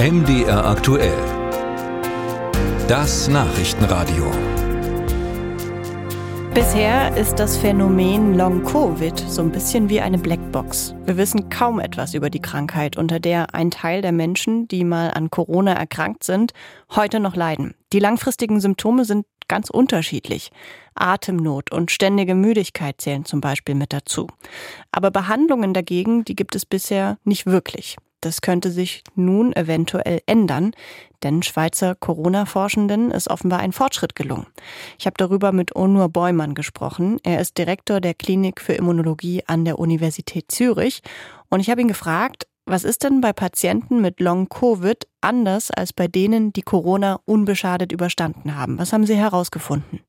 MDR aktuell. Das Nachrichtenradio. Bisher ist das Phänomen Long-Covid so ein bisschen wie eine Blackbox. Wir wissen kaum etwas über die Krankheit, unter der ein Teil der Menschen, die mal an Corona erkrankt sind, heute noch leiden. Die langfristigen Symptome sind ganz unterschiedlich. Atemnot und ständige Müdigkeit zählen zum Beispiel mit dazu. Aber Behandlungen dagegen, die gibt es bisher nicht wirklich. Das könnte sich nun eventuell ändern, denn Schweizer Corona-Forschenden ist offenbar ein Fortschritt gelungen. Ich habe darüber mit Onur Beumann gesprochen. Er ist Direktor der Klinik für Immunologie an der Universität Zürich. Und ich habe ihn gefragt, was ist denn bei Patienten mit Long-Covid anders als bei denen, die Corona unbeschadet überstanden haben? Was haben Sie herausgefunden?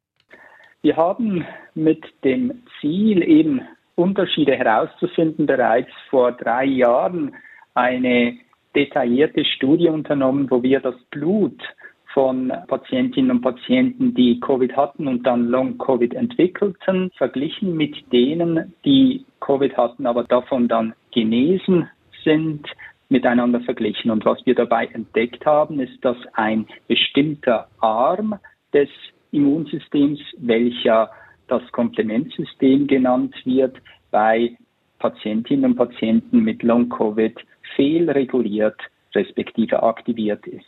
Wir haben mit dem Ziel, eben Unterschiede herauszufinden, bereits vor drei Jahren eine detaillierte Studie unternommen, wo wir das Blut von Patientinnen und Patienten, die Covid hatten und dann Long-Covid entwickelten, verglichen mit denen, die Covid hatten, aber davon dann genesen sind, miteinander verglichen. Und was wir dabei entdeckt haben, ist, dass ein bestimmter Arm des Immunsystems, welcher das Komplementsystem genannt wird, bei Patientinnen und Patienten mit Long-Covid fehlreguliert respektive aktiviert ist.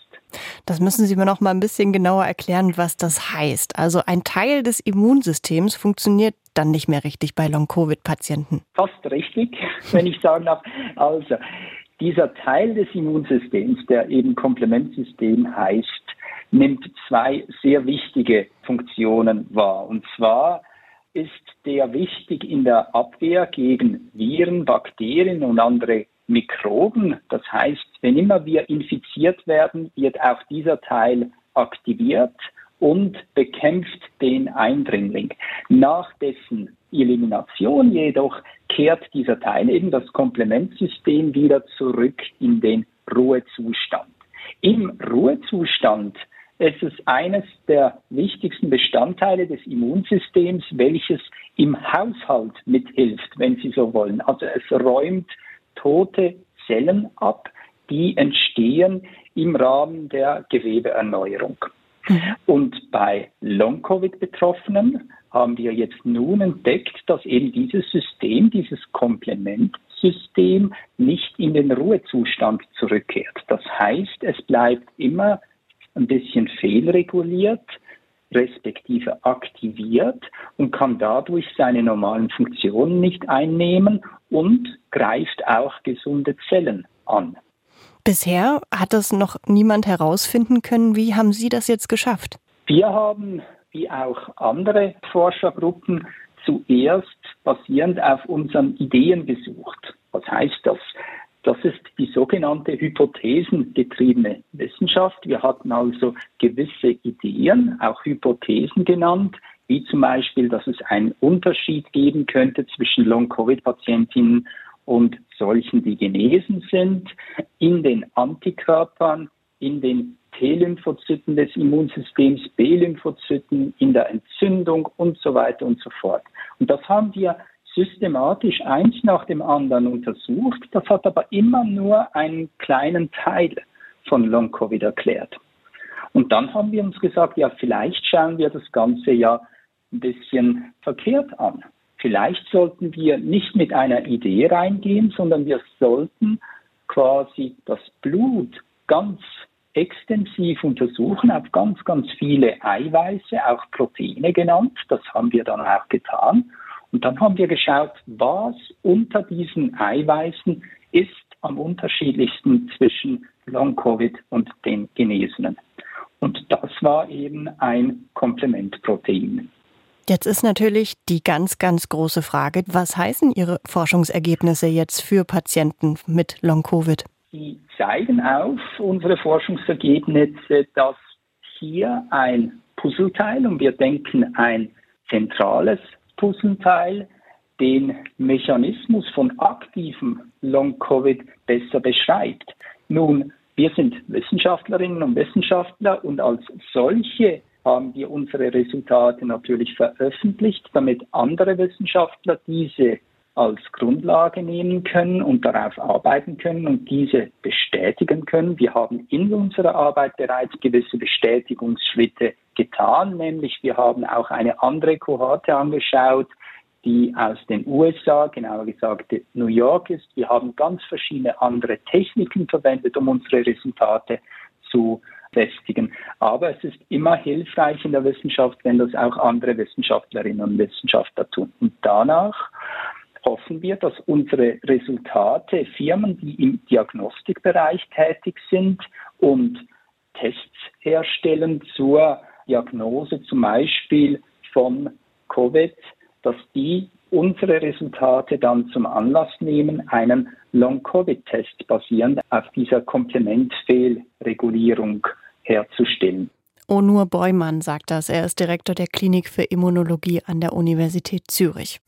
Das müssen Sie mir noch mal ein bisschen genauer erklären, was das heißt. Also ein Teil des Immunsystems funktioniert dann nicht mehr richtig bei Long-Covid-Patienten. Fast richtig, wenn ich sagen darf. Also dieser Teil des Immunsystems, der eben Komplementsystem heißt, nimmt zwei sehr wichtige Funktionen wahr. Und zwar ist der wichtig in der Abwehr gegen Viren, Bakterien und andere Mikroben. Das heißt, wenn immer wir infiziert werden, wird auch dieser Teil aktiviert und bekämpft den Eindringling. Nach dessen Elimination jedoch kehrt dieser Teil eben das Komplementsystem wieder zurück in den Ruhezustand. Im Ruhezustand ist es eines der wichtigsten Bestandteile des Immunsystems, welches im Haushalt mithilft, wenn Sie so wollen. Also es räumt tote Zellen ab, die entstehen im Rahmen der Gewebeerneuerung. Mhm. Und bei Long-Covid-Betroffenen haben wir jetzt nun entdeckt, dass eben dieses System, dieses Komplementsystem nicht in den Ruhezustand zurückkehrt. Das heißt, es bleibt immer ein bisschen fehlreguliert, respektive aktiviert und kann dadurch seine normalen Funktionen nicht einnehmen und greift auch gesunde Zellen an. Bisher hat das noch niemand herausfinden können. Wie haben Sie das jetzt geschafft? Wir haben, wie auch andere Forschergruppen, zuerst basierend auf unseren Ideen gesucht. Was heißt das? Sogenannte hypothesengetriebene Wissenschaft. Wir hatten also gewisse Ideen, auch Hypothesen genannt, wie zum Beispiel, dass es einen Unterschied geben könnte zwischen Long-Covid-Patientinnen und solchen, die genesen sind, in den Antikörpern, in den T-Lymphozyten des Immunsystems, B-Lymphozyten, in der Entzündung und so weiter und so fort. Und das haben wir systematisch eins nach dem anderen untersucht. Das hat aber immer nur einen kleinen Teil von Long-Covid erklärt. Und dann haben wir uns gesagt, ja, vielleicht schauen wir das Ganze ja ein bisschen verkehrt an. Vielleicht sollten wir nicht mit einer Idee reingehen, sondern wir sollten quasi das Blut ganz extensiv untersuchen auf ganz, ganz viele Eiweiße, auch Proteine genannt. Das haben wir dann auch getan. Und dann haben wir geschaut, was unter diesen Eiweißen ist am unterschiedlichsten zwischen Long-Covid und den Genesenen. Und das war eben ein Komplementprotein. Jetzt ist natürlich die ganz, ganz große Frage, was heißen Ihre Forschungsergebnisse jetzt für Patienten mit Long-Covid? Sie zeigen auf, unsere Forschungsergebnisse, dass hier ein Puzzleteil, und wir denken ein zentrales Puzzleteil den Mechanismus von aktivem Long-Covid besser beschreibt. Nun, wir sind Wissenschaftlerinnen und Wissenschaftler und als solche haben wir unsere Resultate natürlich veröffentlicht, damit andere Wissenschaftler diese als Grundlage nehmen können und darauf arbeiten können und diese bestätigen können. Wir haben in unserer Arbeit bereits gewisse Bestätigungsschritte getan, nämlich wir haben auch eine andere Kohorte angeschaut, die aus den USA, genauer gesagt New York ist. Wir haben ganz verschiedene andere Techniken verwendet, um unsere Resultate zu festigen. Aber es ist immer hilfreich in der Wissenschaft, wenn das auch andere Wissenschaftlerinnen und Wissenschaftler tun. Und danach hoffen wir, dass unsere Resultate Firmen, die im Diagnostikbereich tätig sind und Tests herstellen zur Diagnose zum Beispiel von Covid, dass die unsere Resultate dann zum Anlass nehmen, einen Long-Covid-Test basierend auf dieser Komplementfehlregulierung herzustellen. Onur Beumann sagt das. Er ist Direktor der Klinik für Immunologie an der Universität Zürich.